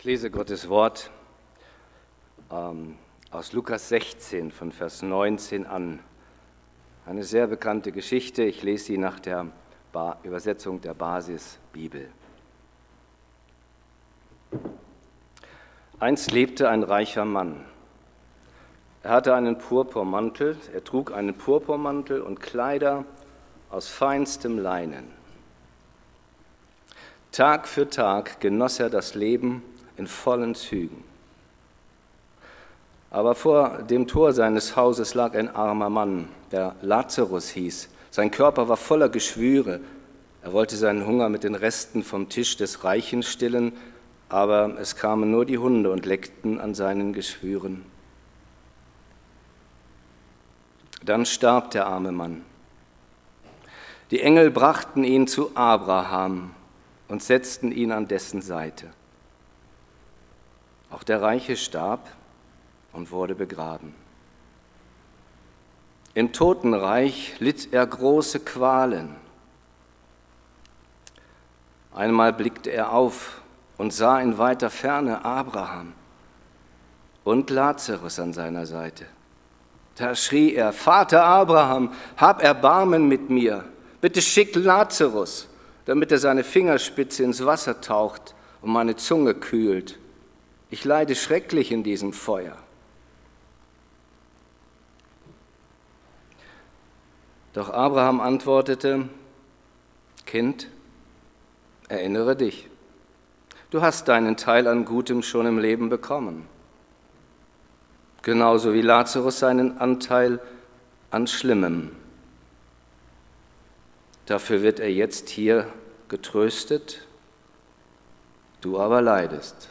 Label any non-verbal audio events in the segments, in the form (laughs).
Ich lese Gottes Wort ähm, aus Lukas 16 von Vers 19 an. Eine sehr bekannte Geschichte. Ich lese sie nach der ba Übersetzung der Basisbibel. Einst lebte ein reicher Mann. Er hatte einen Purpurmantel, er trug einen Purpurmantel und Kleider aus feinstem Leinen. Tag für Tag genoss er das Leben in vollen Zügen. Aber vor dem Tor seines Hauses lag ein armer Mann, der Lazarus hieß. Sein Körper war voller Geschwüre. Er wollte seinen Hunger mit den Resten vom Tisch des Reichen stillen, aber es kamen nur die Hunde und leckten an seinen Geschwüren. Dann starb der arme Mann. Die Engel brachten ihn zu Abraham und setzten ihn an dessen Seite. Auch der Reiche starb und wurde begraben. Im Totenreich litt er große Qualen. Einmal blickte er auf und sah in weiter Ferne Abraham und Lazarus an seiner Seite. Da schrie er, Vater Abraham, hab Erbarmen mit mir, bitte schick Lazarus damit er seine Fingerspitze ins Wasser taucht und meine Zunge kühlt. Ich leide schrecklich in diesem Feuer. Doch Abraham antwortete, Kind, erinnere dich, du hast deinen Teil an Gutem schon im Leben bekommen, genauso wie Lazarus seinen Anteil an Schlimmem. Dafür wird er jetzt hier getröstet, du aber leidest.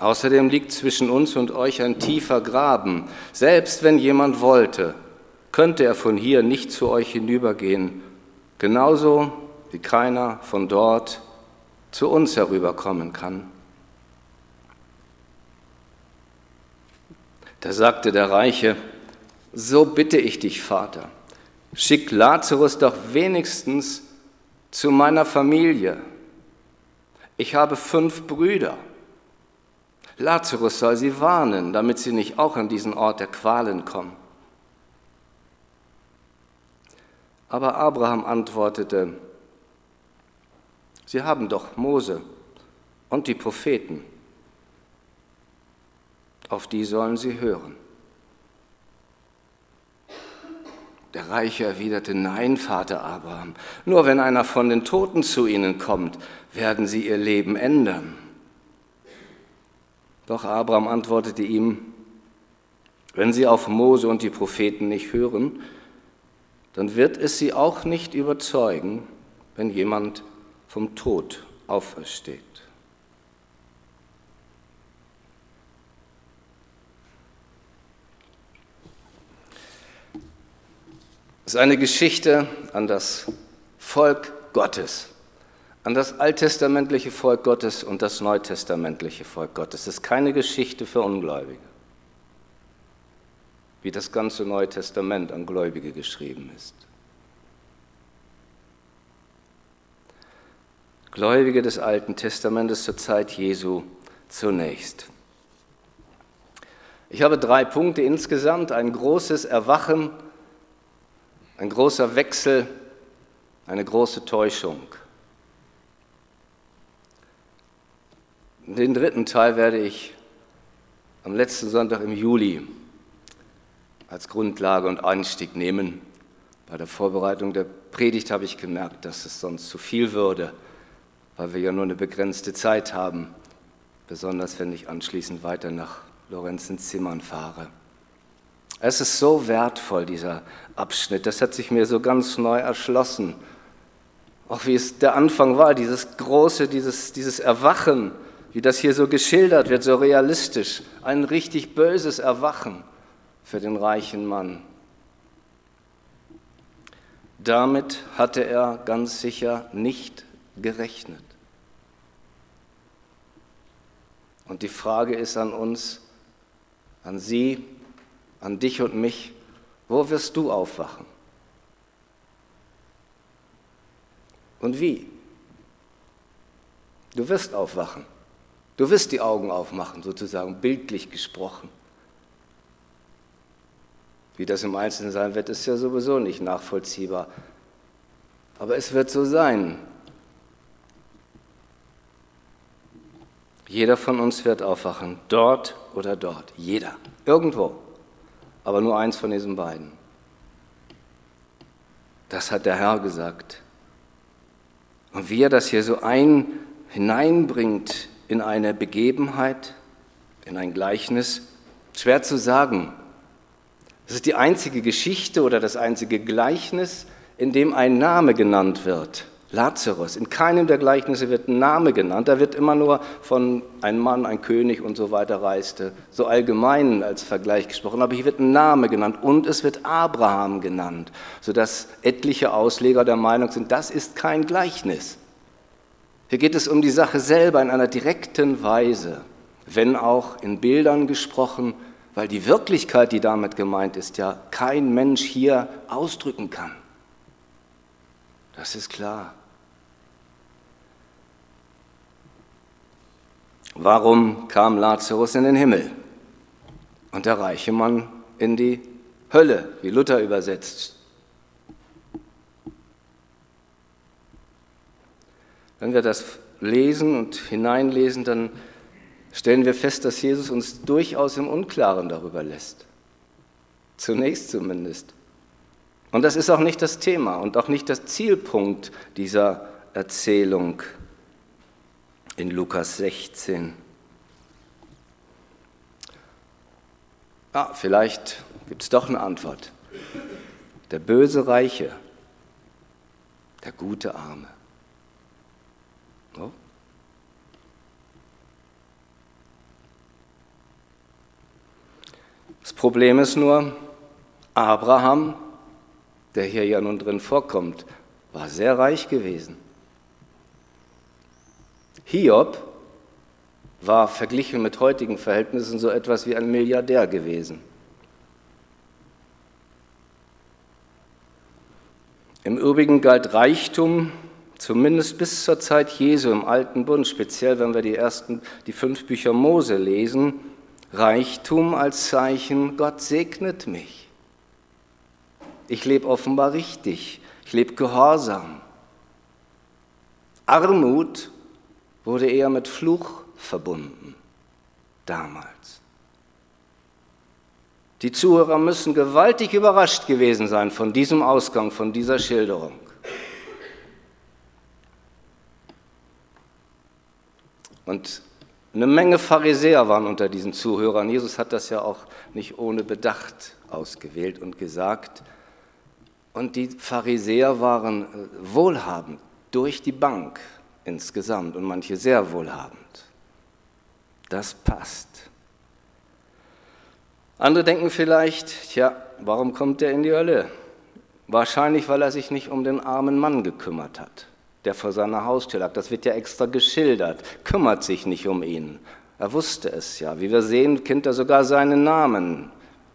Außerdem liegt zwischen uns und euch ein tiefer Graben. Selbst wenn jemand wollte, könnte er von hier nicht zu euch hinübergehen, genauso wie keiner von dort zu uns herüberkommen kann. Da sagte der Reiche, so bitte ich dich, Vater, schick Lazarus doch wenigstens zu meiner Familie. Ich habe fünf Brüder. Lazarus soll sie warnen, damit sie nicht auch an diesen Ort der Qualen kommen. Aber Abraham antwortete, Sie haben doch Mose und die Propheten, auf die sollen Sie hören. Der Reiche erwiderte, nein, Vater Abraham, nur wenn einer von den Toten zu ihnen kommt, werden sie ihr Leben ändern. Doch Abraham antwortete ihm, wenn sie auf Mose und die Propheten nicht hören, dann wird es sie auch nicht überzeugen, wenn jemand vom Tod aufersteht. Es ist eine Geschichte an das Volk Gottes, an das alttestamentliche Volk Gottes und das neutestamentliche Volk Gottes. Es ist keine Geschichte für Ungläubige, wie das ganze Neue Testament an Gläubige geschrieben ist. Gläubige des Alten Testamentes zur Zeit Jesu zunächst. Ich habe drei Punkte insgesamt, ein großes Erwachen, ein großer Wechsel, eine große Täuschung. Den dritten Teil werde ich am letzten Sonntag im Juli als Grundlage und Einstieg nehmen. Bei der Vorbereitung der Predigt habe ich gemerkt, dass es sonst zu viel würde, weil wir ja nur eine begrenzte Zeit haben, besonders wenn ich anschließend weiter nach Lorenzenzimmern fahre. Es ist so wertvoll, dieser Abschnitt. Das hat sich mir so ganz neu erschlossen. Auch wie es der Anfang war, dieses große, dieses, dieses Erwachen, wie das hier so geschildert wird, so realistisch. Ein richtig böses Erwachen für den reichen Mann. Damit hatte er ganz sicher nicht gerechnet. Und die Frage ist an uns, an Sie, an dich und mich, wo wirst du aufwachen? Und wie? Du wirst aufwachen. Du wirst die Augen aufmachen, sozusagen bildlich gesprochen. Wie das im Einzelnen sein wird, ist ja sowieso nicht nachvollziehbar. Aber es wird so sein. Jeder von uns wird aufwachen, dort oder dort. Jeder. Irgendwo. Aber nur eins von diesen beiden. Das hat der Herr gesagt. Und wie er das hier so ein hineinbringt in eine Begebenheit, in ein Gleichnis, schwer zu sagen. Das ist die einzige Geschichte oder das einzige Gleichnis, in dem ein Name genannt wird. Lazarus. In keinem der Gleichnisse wird ein Name genannt. Da wird immer nur von einem Mann, ein König und so weiter reiste. So allgemein als Vergleich gesprochen. Aber hier wird ein Name genannt und es wird Abraham genannt, sodass etliche Ausleger der Meinung sind, das ist kein Gleichnis. Hier geht es um die Sache selber in einer direkten Weise, wenn auch in Bildern gesprochen, weil die Wirklichkeit, die damit gemeint ist, ja kein Mensch hier ausdrücken kann. Das ist klar. Warum kam Lazarus in den Himmel und der reiche Mann in die Hölle, wie Luther übersetzt? Wenn wir das lesen und hineinlesen, dann stellen wir fest, dass Jesus uns durchaus im Unklaren darüber lässt. Zunächst zumindest. Und das ist auch nicht das Thema und auch nicht das Zielpunkt dieser Erzählung in Lukas 16. Ah, vielleicht gibt es doch eine Antwort. Der böse Reiche, der gute Arme. Das Problem ist nur, Abraham, der hier ja nun drin vorkommt, war sehr reich gewesen. Hiob war verglichen mit heutigen Verhältnissen so etwas wie ein Milliardär gewesen. Im Übrigen galt Reichtum zumindest bis zur Zeit Jesu im Alten Bund, speziell wenn wir die ersten, die fünf Bücher Mose lesen, Reichtum als Zeichen, Gott segnet mich. Ich lebe offenbar richtig, ich lebe gehorsam. Armut wurde eher mit Fluch verbunden, damals. Die Zuhörer müssen gewaltig überrascht gewesen sein von diesem Ausgang, von dieser Schilderung. Und eine Menge Pharisäer waren unter diesen Zuhörern. Jesus hat das ja auch nicht ohne Bedacht ausgewählt und gesagt. Und die Pharisäer waren äh, wohlhabend durch die Bank insgesamt und manche sehr wohlhabend. Das passt. Andere denken vielleicht, tja, warum kommt er in die Hölle? Wahrscheinlich, weil er sich nicht um den armen Mann gekümmert hat, der vor seiner Haustür lag. Das wird ja extra geschildert. Kümmert sich nicht um ihn. Er wusste es ja. Wie wir sehen, kennt er sogar seinen Namen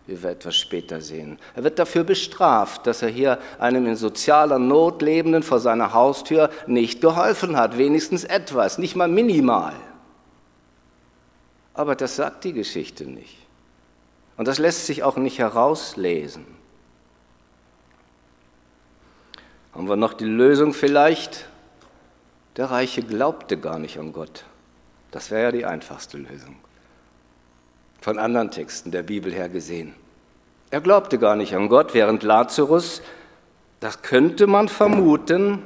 wie wir etwas später sehen. Er wird dafür bestraft, dass er hier einem in sozialer Not lebenden vor seiner Haustür nicht geholfen hat, wenigstens etwas, nicht mal minimal. Aber das sagt die Geschichte nicht. Und das lässt sich auch nicht herauslesen. Haben wir noch die Lösung vielleicht? Der Reiche glaubte gar nicht an Gott. Das wäre ja die einfachste Lösung von anderen Texten der Bibel her gesehen. Er glaubte gar nicht an Gott, während Lazarus, das könnte man vermuten,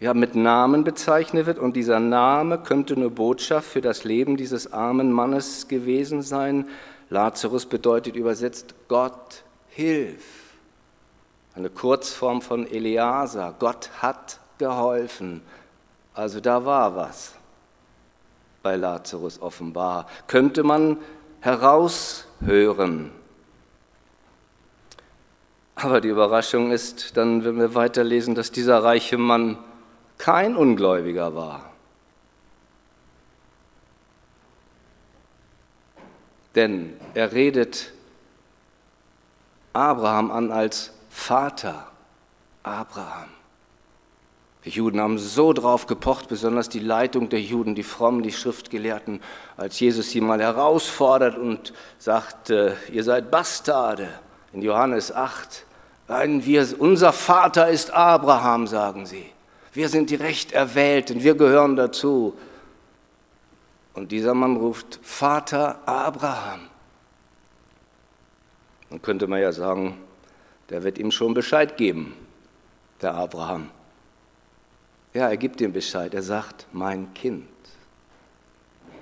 ja, mit Namen bezeichnet wird und dieser Name könnte eine Botschaft für das Leben dieses armen Mannes gewesen sein. Lazarus bedeutet übersetzt Gott hilf. Eine Kurzform von Eleasa. Gott hat geholfen. Also da war was bei Lazarus offenbar, könnte man heraushören. Aber die Überraschung ist dann, wenn wir weiterlesen, dass dieser reiche Mann kein Ungläubiger war. Denn er redet Abraham an als Vater Abraham. Die Juden haben so drauf gepocht, besonders die Leitung der Juden, die Frommen, die Schriftgelehrten, als Jesus sie mal herausfordert und sagt, äh, ihr seid Bastarde. In Johannes 8, wir, unser Vater ist Abraham, sagen sie. Wir sind die Recht Erwählten, wir gehören dazu. Und dieser Mann ruft, Vater Abraham. Dann könnte man ja sagen, der wird ihm schon Bescheid geben, der Abraham. Ja, er gibt ihm Bescheid. Er sagt, mein Kind,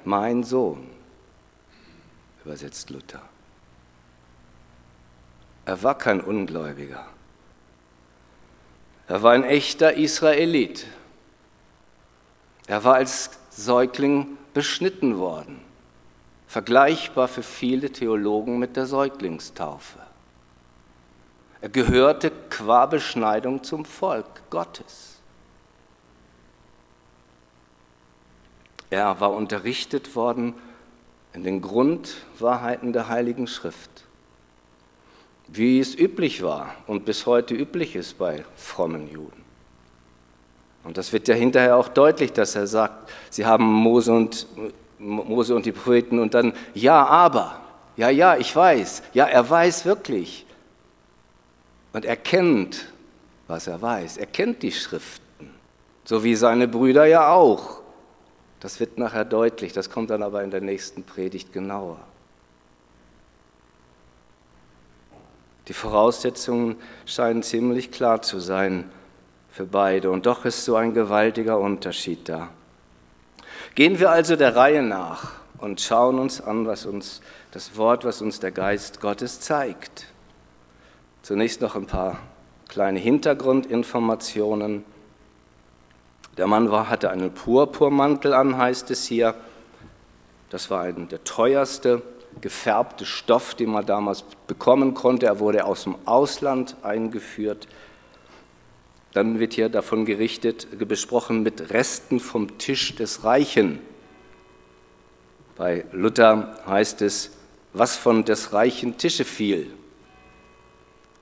mein Sohn, übersetzt Luther. Er war kein Ungläubiger. Er war ein echter Israelit. Er war als Säugling beschnitten worden, vergleichbar für viele Theologen mit der Säuglingstaufe. Er gehörte qua Beschneidung zum Volk Gottes. Er war unterrichtet worden in den Grundwahrheiten der Heiligen Schrift, wie es üblich war und bis heute üblich ist bei frommen Juden. Und das wird ja hinterher auch deutlich, dass er sagt, sie haben Mose und, Mose und die Propheten und dann, ja, aber, ja, ja, ich weiß, ja, er weiß wirklich. Und er kennt, was er weiß, er kennt die Schriften, so wie seine Brüder ja auch. Das wird nachher deutlich, das kommt dann aber in der nächsten Predigt genauer. Die Voraussetzungen scheinen ziemlich klar zu sein für beide und doch ist so ein gewaltiger Unterschied da. Gehen wir also der Reihe nach und schauen uns an, was uns das Wort, was uns der Geist Gottes zeigt. Zunächst noch ein paar kleine Hintergrundinformationen. Der Mann war, hatte einen Purpurmantel an, heißt es hier. Das war ein, der teuerste gefärbte Stoff, den man damals bekommen konnte. Er wurde aus dem Ausland eingeführt. Dann wird hier davon gerichtet, besprochen mit Resten vom Tisch des Reichen. Bei Luther heißt es, was von des reichen Tische fiel.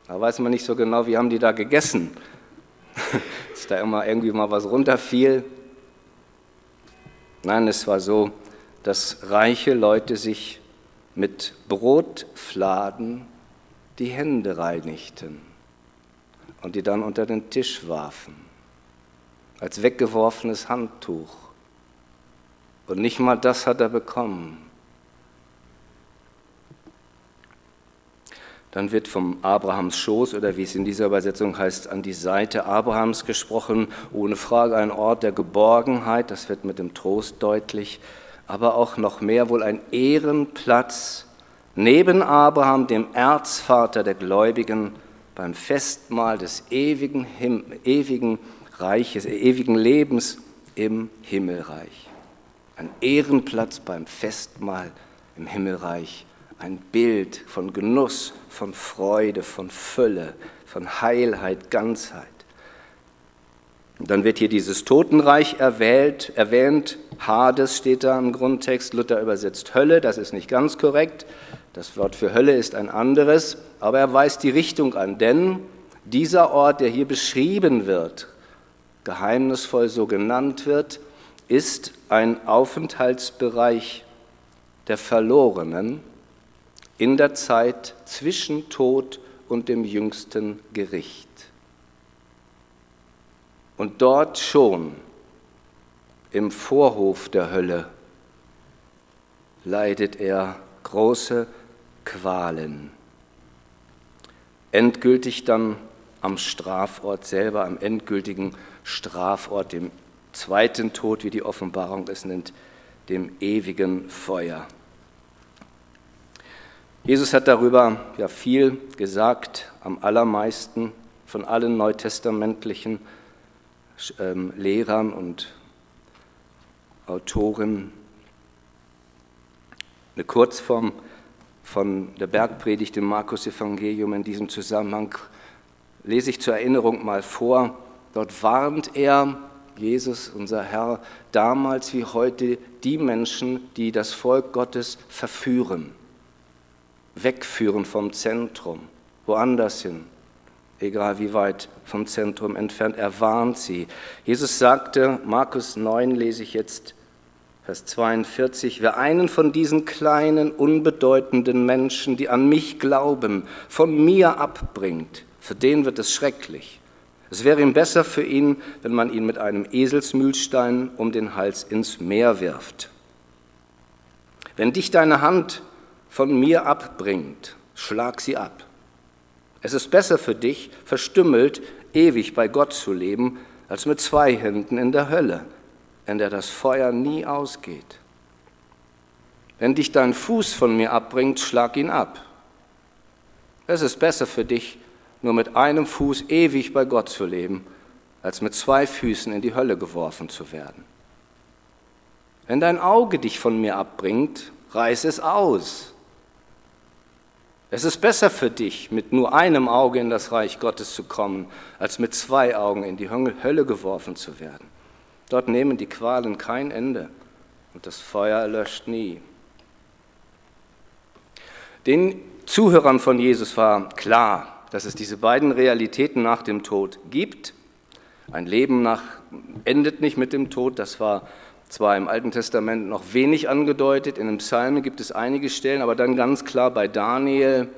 Da weiß man nicht so genau, wie haben die da gegessen. (laughs) dass da immer irgendwie mal was runterfiel. Nein, es war so, dass reiche Leute sich mit Brotfladen die Hände reinigten und die dann unter den Tisch warfen, als weggeworfenes Handtuch. Und nicht mal das hat er bekommen. Dann wird vom Abrahams Schoß oder wie es in dieser Übersetzung heißt, an die Seite Abrahams gesprochen. Ohne Frage ein Ort der Geborgenheit, das wird mit dem Trost deutlich, aber auch noch mehr wohl ein Ehrenplatz neben Abraham, dem Erzvater der Gläubigen, beim Festmahl des ewigen, Him ewigen Reiches, ewigen Lebens im Himmelreich. Ein Ehrenplatz beim Festmahl im Himmelreich ein Bild von Genuss, von Freude, von Fülle, von Heilheit, Ganzheit. Und dann wird hier dieses Totenreich erwählt, erwähnt. Hades steht da im Grundtext. Luther übersetzt Hölle, das ist nicht ganz korrekt. Das Wort für Hölle ist ein anderes, aber er weist die Richtung an, denn dieser Ort, der hier beschrieben wird, geheimnisvoll so genannt wird, ist ein Aufenthaltsbereich der Verlorenen, in der Zeit zwischen Tod und dem jüngsten Gericht. Und dort schon im Vorhof der Hölle leidet er große Qualen. Endgültig dann am Strafort selber, am endgültigen Strafort, dem zweiten Tod, wie die Offenbarung es nennt, dem ewigen Feuer. Jesus hat darüber ja viel gesagt, am allermeisten von allen neutestamentlichen ähm, Lehrern und Autoren. Eine Kurzform von der Bergpredigt im Markus Evangelium in diesem Zusammenhang lese ich zur Erinnerung mal vor. Dort warnt er, Jesus, unser Herr, damals wie heute die Menschen, die das Volk Gottes verführen wegführen vom Zentrum, woanders hin. egal wie weit vom Zentrum entfernt. Er warnt sie. Jesus sagte, Markus 9 lese ich jetzt, Vers 42, wer einen von diesen kleinen, unbedeutenden Menschen, die an mich glauben, von mir abbringt, für den wird es schrecklich. Es wäre ihm besser für ihn, wenn man ihn mit einem Eselsmühlstein um den Hals ins Meer wirft. Wenn dich deine Hand von mir abbringt, schlag sie ab. Es ist besser für dich, verstümmelt, ewig bei Gott zu leben, als mit zwei Händen in der Hölle, in der das Feuer nie ausgeht. Wenn dich dein Fuß von mir abbringt, schlag ihn ab. Es ist besser für dich, nur mit einem Fuß ewig bei Gott zu leben, als mit zwei Füßen in die Hölle geworfen zu werden. Wenn dein Auge dich von mir abbringt, reiß es aus. Es ist besser für dich, mit nur einem Auge in das Reich Gottes zu kommen, als mit zwei Augen in die Hölle geworfen zu werden. Dort nehmen die Qualen kein Ende und das Feuer erlöscht nie. Den Zuhörern von Jesus war klar, dass es diese beiden Realitäten nach dem Tod gibt. Ein Leben nach, endet nicht mit dem Tod, das war zwar im Alten Testament noch wenig angedeutet, in den Psalmen gibt es einige Stellen, aber dann ganz klar bei Daniel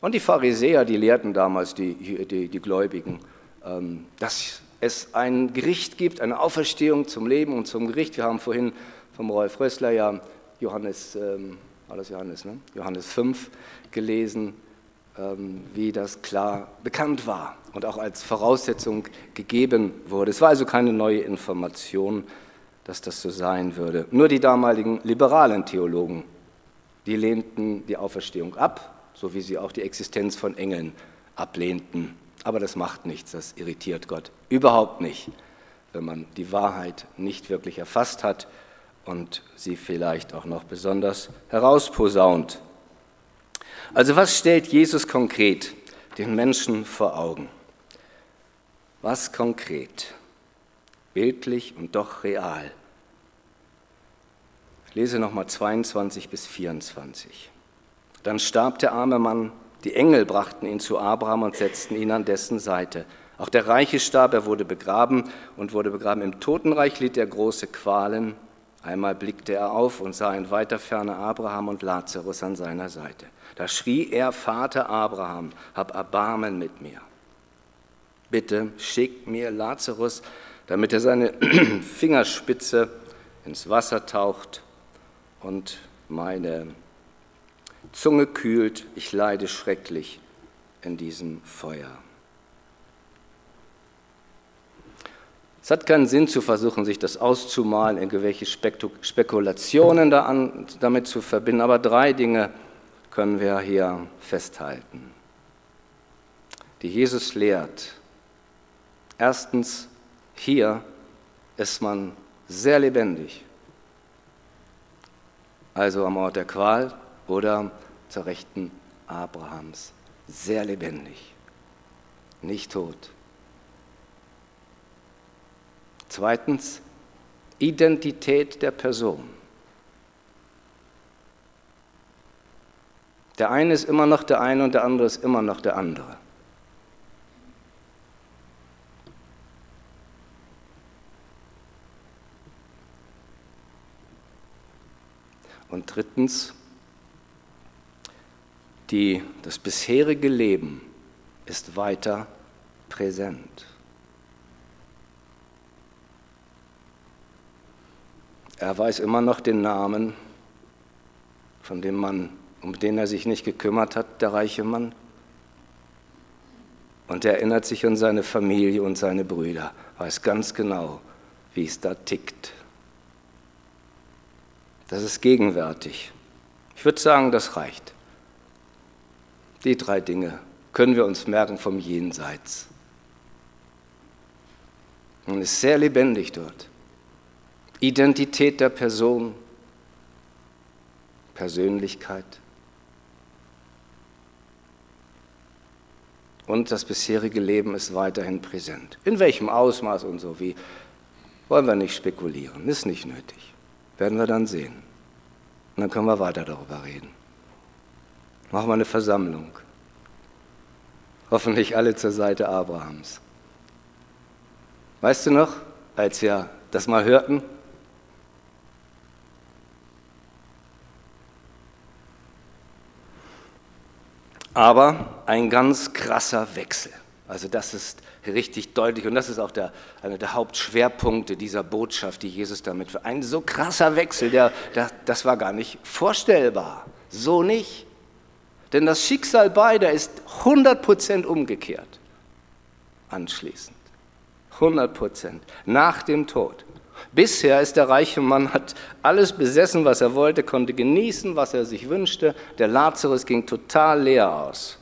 und die Pharisäer, die lehrten damals die, die, die Gläubigen, ähm, dass es ein Gericht gibt, eine Auferstehung zum Leben und zum Gericht. Wir haben vorhin vom Rolf Rössler ja Johannes, ähm, das Johannes, ne? Johannes 5 gelesen, ähm, wie das klar bekannt war und auch als Voraussetzung gegeben wurde. Es war also keine neue Information, dass das so sein würde. Nur die damaligen liberalen Theologen, die lehnten die Auferstehung ab, so wie sie auch die Existenz von Engeln ablehnten. Aber das macht nichts, das irritiert Gott überhaupt nicht, wenn man die Wahrheit nicht wirklich erfasst hat und sie vielleicht auch noch besonders herausposaunt. Also was stellt Jesus konkret den Menschen vor Augen? Was konkret? Bildlich und doch real. Ich lese nochmal 22 bis 24. Dann starb der arme Mann, die Engel brachten ihn zu Abraham und setzten ihn an dessen Seite. Auch der Reiche starb, er wurde begraben und wurde begraben. Im Totenreich litt er große Qualen. Einmal blickte er auf und sah in weiter Ferne Abraham und Lazarus an seiner Seite. Da schrie er, Vater Abraham, hab Erbarmen mit mir. Bitte schick mir Lazarus, damit er seine (clears throat) Fingerspitze ins Wasser taucht und meine Zunge kühlt, ich leide schrecklich in diesem Feuer. Es hat keinen Sinn zu versuchen, sich das auszumalen, irgendwelche Spekulationen damit zu verbinden, aber drei Dinge können wir hier festhalten, die Jesus lehrt. Erstens, hier ist man sehr lebendig also am Ort der Qual oder zur Rechten Abrahams. Sehr lebendig, nicht tot. Zweitens, Identität der Person. Der eine ist immer noch der eine und der andere ist immer noch der andere. Und drittens, die, das bisherige Leben ist weiter präsent. Er weiß immer noch den Namen von dem Mann, um den er sich nicht gekümmert hat, der reiche Mann. Und er erinnert sich an seine Familie und seine Brüder, weiß ganz genau, wie es da tickt. Das ist gegenwärtig. Ich würde sagen, das reicht. Die drei Dinge können wir uns merken vom Jenseits. Es ist sehr lebendig dort. Identität der Person, Persönlichkeit und das bisherige Leben ist weiterhin präsent. In welchem Ausmaß und so wie, wollen wir nicht spekulieren, ist nicht nötig. Werden wir dann sehen. Und dann können wir weiter darüber reden. Machen wir eine Versammlung. Hoffentlich alle zur Seite Abrahams. Weißt du noch, als wir das mal hörten? Aber ein ganz krasser Wechsel. Also das ist richtig deutlich und das ist auch der, einer der Hauptschwerpunkte dieser Botschaft, die Jesus damit für ein so krasser Wechsel, der, der, das war gar nicht vorstellbar. So nicht. Denn das Schicksal beider ist 100% umgekehrt. Anschließend. 100% nach dem Tod. Bisher ist der reiche Mann, hat alles besessen, was er wollte, konnte genießen, was er sich wünschte. Der Lazarus ging total leer aus.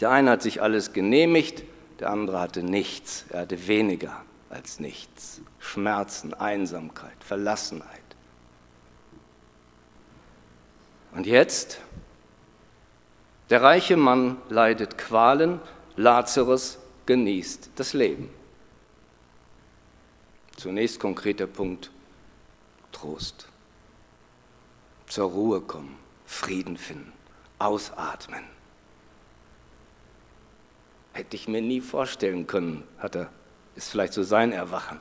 Der eine hat sich alles genehmigt, der andere hatte nichts. Er hatte weniger als nichts. Schmerzen, Einsamkeit, Verlassenheit. Und jetzt, der reiche Mann leidet Qualen, Lazarus genießt das Leben. Zunächst konkreter Punkt, Trost. Zur Ruhe kommen, Frieden finden, ausatmen. Hätte ich mir nie vorstellen können, hat er, ist vielleicht so sein Erwachen.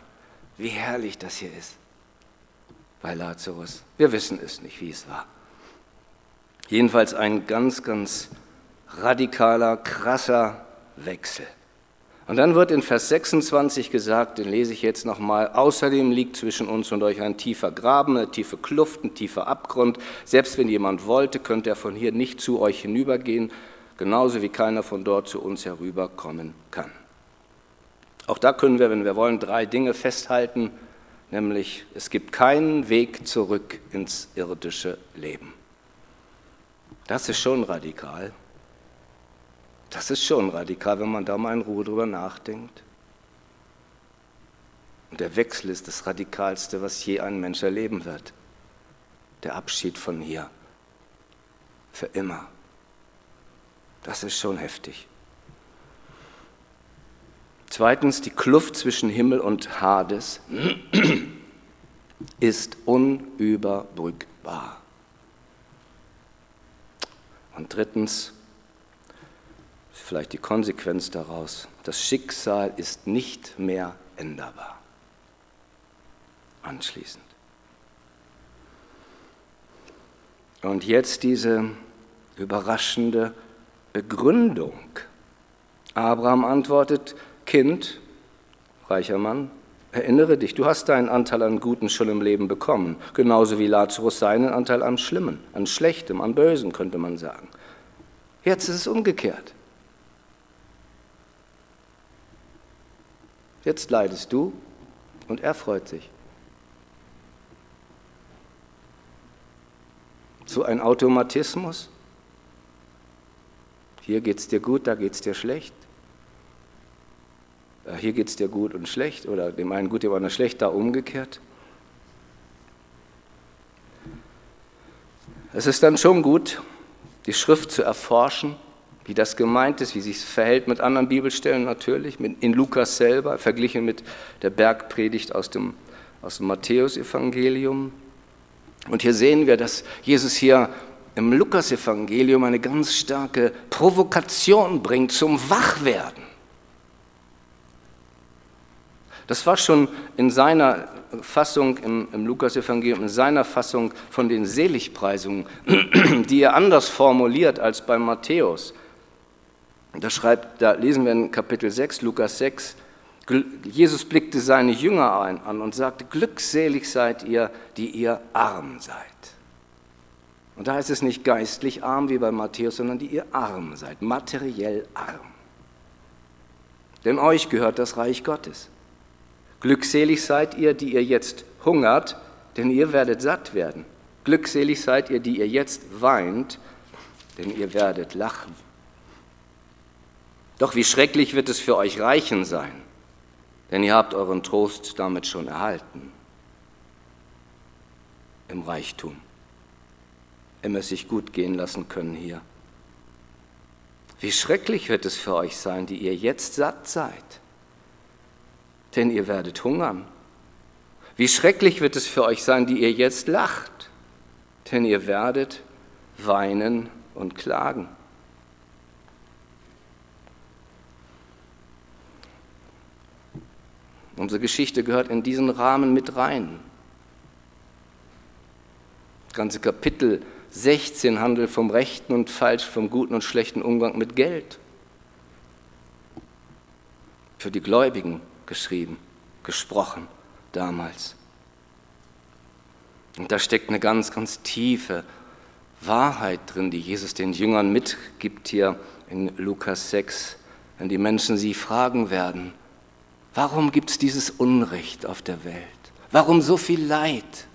Wie herrlich das hier ist bei Lazarus. Wir wissen es nicht, wie es war. Jedenfalls ein ganz, ganz radikaler, krasser Wechsel. Und dann wird in Vers 26 gesagt, den lese ich jetzt nochmal, außerdem liegt zwischen uns und euch ein tiefer Graben, eine tiefe Kluft, ein tiefer Abgrund. Selbst wenn jemand wollte, könnte er von hier nicht zu euch hinübergehen, genauso wie keiner von dort zu uns herüberkommen kann. Auch da können wir, wenn wir wollen, drei Dinge festhalten, nämlich es gibt keinen Weg zurück ins irdische Leben. Das ist schon radikal. Das ist schon radikal, wenn man da mal in Ruhe drüber nachdenkt. Und der Wechsel ist das Radikalste, was je ein Mensch erleben wird. Der Abschied von hier. Für immer. Das ist schon heftig. Zweitens, die Kluft zwischen Himmel und Hades (clears throat) ist unüberbrückbar. Und drittens, vielleicht die Konsequenz daraus, das Schicksal ist nicht mehr änderbar. Anschließend. Und jetzt diese überraschende Begründung. Abraham antwortet, Kind, reicher Mann, erinnere dich, du hast deinen Anteil an Guten schon im Leben bekommen, genauso wie Lazarus seinen Anteil am Schlimmen, an Schlechtem, an Bösen, könnte man sagen. Jetzt ist es umgekehrt. Jetzt leidest du und er freut sich. So ein Automatismus. Hier geht es dir gut, da geht es dir schlecht. Äh, hier geht es dir gut und schlecht oder dem einen gut, dem anderen schlecht, da umgekehrt. Es ist dann schon gut, die Schrift zu erforschen wie das gemeint ist, wie sich es verhält mit anderen Bibelstellen natürlich, in Lukas selber, verglichen mit der Bergpredigt aus dem, aus dem Matthäusevangelium. Und hier sehen wir, dass Jesus hier im Lukasevangelium eine ganz starke Provokation bringt zum Wachwerden. Das war schon in seiner Fassung im, im Lukas-Evangelium, in seiner Fassung von den Seligpreisungen, (clears throat) die er anders formuliert als bei Matthäus. Da, schreibt, da lesen wir in Kapitel 6, Lukas 6, Jesus blickte seine Jünger ein, an und sagte, glückselig seid ihr, die ihr arm seid. Und da heißt es nicht geistlich arm wie bei Matthäus, sondern die ihr arm seid, materiell arm. Denn euch gehört das Reich Gottes. Glückselig seid ihr, die ihr jetzt hungert, denn ihr werdet satt werden. Glückselig seid ihr, die ihr jetzt weint, denn ihr werdet lachen. Doch wie schrecklich wird es für euch Reichen sein, denn ihr habt euren Trost damit schon erhalten. Im Reichtum immer sich gut gehen lassen können hier. Wie schrecklich wird es für euch sein, die ihr jetzt satt seid, denn ihr werdet hungern. Wie schrecklich wird es für euch sein, die ihr jetzt lacht, denn ihr werdet weinen und klagen. Unsere Geschichte gehört in diesen Rahmen mit rein. Das Ganze Kapitel 16 handelt vom rechten und falsch, vom guten und schlechten Umgang mit Geld. Für die Gläubigen geschrieben, gesprochen damals. Und da steckt eine ganz, ganz tiefe Wahrheit drin, die Jesus den Jüngern mitgibt hier in Lukas 6, wenn die Menschen sie fragen werden, warum gibt es dieses Unrecht auf der Welt? Warum so viel Leid?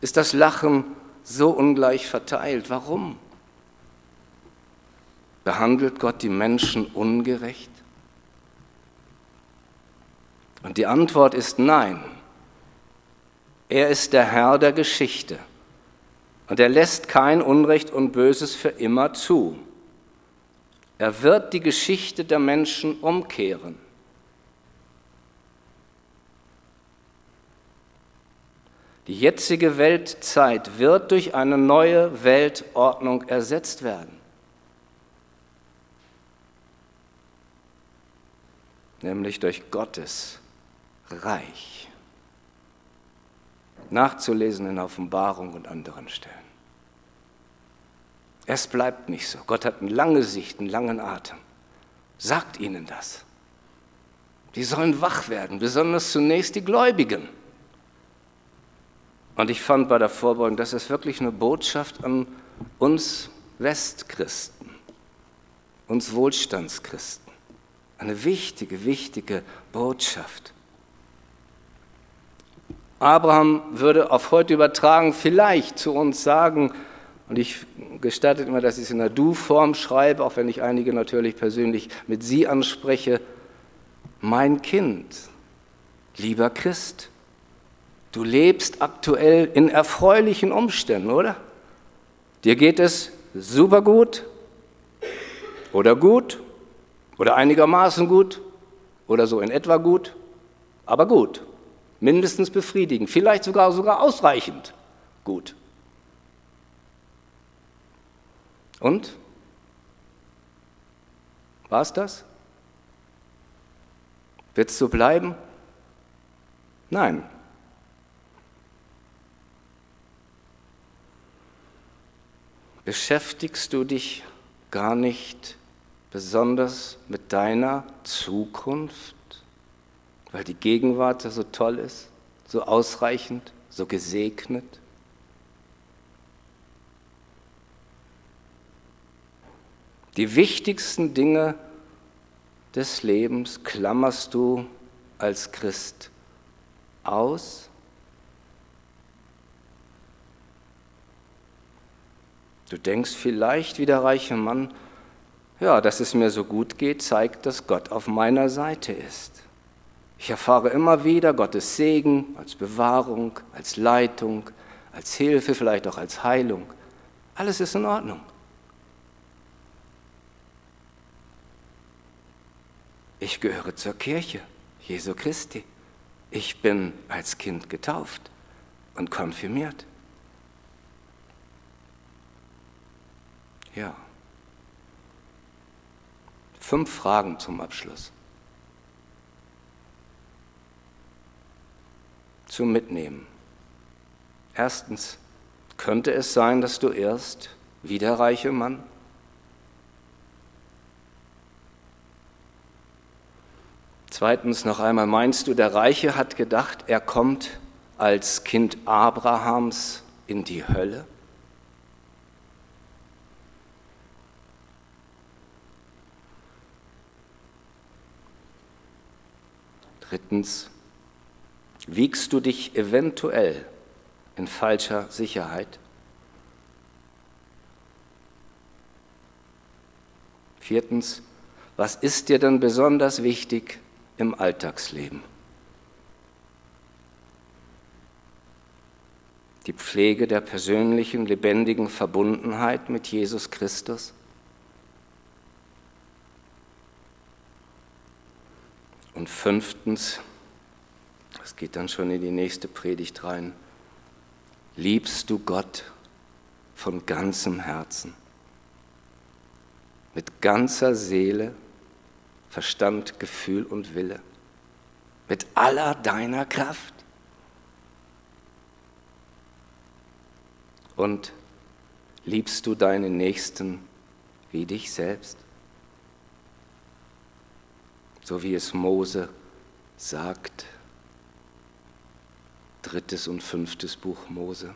Ist das Lachen so ungleich verteilt? Warum? Behandelt Gott die Menschen ungerecht? Und die Antwort ist nein. Er ist der Herr der Geschichte und er lässt kein Unrecht und Böses für immer zu. Er wird die Geschichte der Menschen umkehren. Die jetzige Weltzeit wird durch eine neue Weltordnung ersetzt werden. Nämlich durch Gottes Reich. Nachzulesen in Offenbarung und anderen Stellen. Es bleibt nicht so. Gott hat eine lange Sicht, einen langen Atem. Sagt ihnen das. Die sollen wach werden, besonders zunächst die Gläubigen. Und ich fand bei der Vorbeugung, das ist wirklich eine Botschaft an uns Westchristen, uns Wohlstandschristen. Eine wichtige, wichtige Botschaft. Abraham würde auf heute übertragen vielleicht zu uns sagen, und ich gestatte immer, dass ich es in der Du-Form schreibe, auch wenn ich einige natürlich persönlich mit Sie anspreche, mein Kind, lieber Christ, Du lebst aktuell in erfreulichen Umständen, oder? Dir geht es super gut oder gut oder einigermaßen gut oder so in etwa gut, aber gut, mindestens befriedigend, vielleicht sogar sogar ausreichend gut. Und? War es das? Wird es so bleiben? Nein, beschäftigst du dich gar nicht besonders mit deiner Zukunft, weil die Gegenwart so toll ist, so ausreichend, so gesegnet? Die wichtigsten Dinge des Lebens klammerst du als Christ aus Du denkst vielleicht wie der reiche Mann, ja, dass es mir so gut geht, zeigt, dass Gott auf meiner Seite ist. Ich erfahre immer wieder Gottes Segen als Bewahrung, als Leitung, als Hilfe, vielleicht auch als Heilung. Alles ist in Ordnung. Ich gehöre zur Kirche Jesu Christi. Ich bin als Kind getauft und konfirmiert. Ja. Fünf Fragen zum Abschluss. Zum Mitnehmen. Erstens, könnte es sein, dass du erst wie der reiche Mann Zweitens noch einmal, meinst du, der Reiche hat gedacht, er kommt als Kind Abrahams in die Hölle? Drittens, wiegst du dich eventuell in falscher Sicherheit? Viertens, was ist dir denn besonders wichtig im Alltagsleben? Die Pflege der persönlichen, lebendigen Verbundenheit mit Jesus Christus? Fünftens, das geht dann schon in die nächste Predigt rein, liebst du Gott von ganzem Herzen, mit ganzer Seele, Verstand, Gefühl und Wille. Mit aller deiner Kraft. Und liebst du deinen Nächsten wie dich selbst? So wie es Mose sagt. Drittes und fünftes Buch Mose.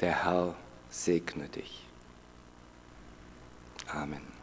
Der Herr segne dich. Amen.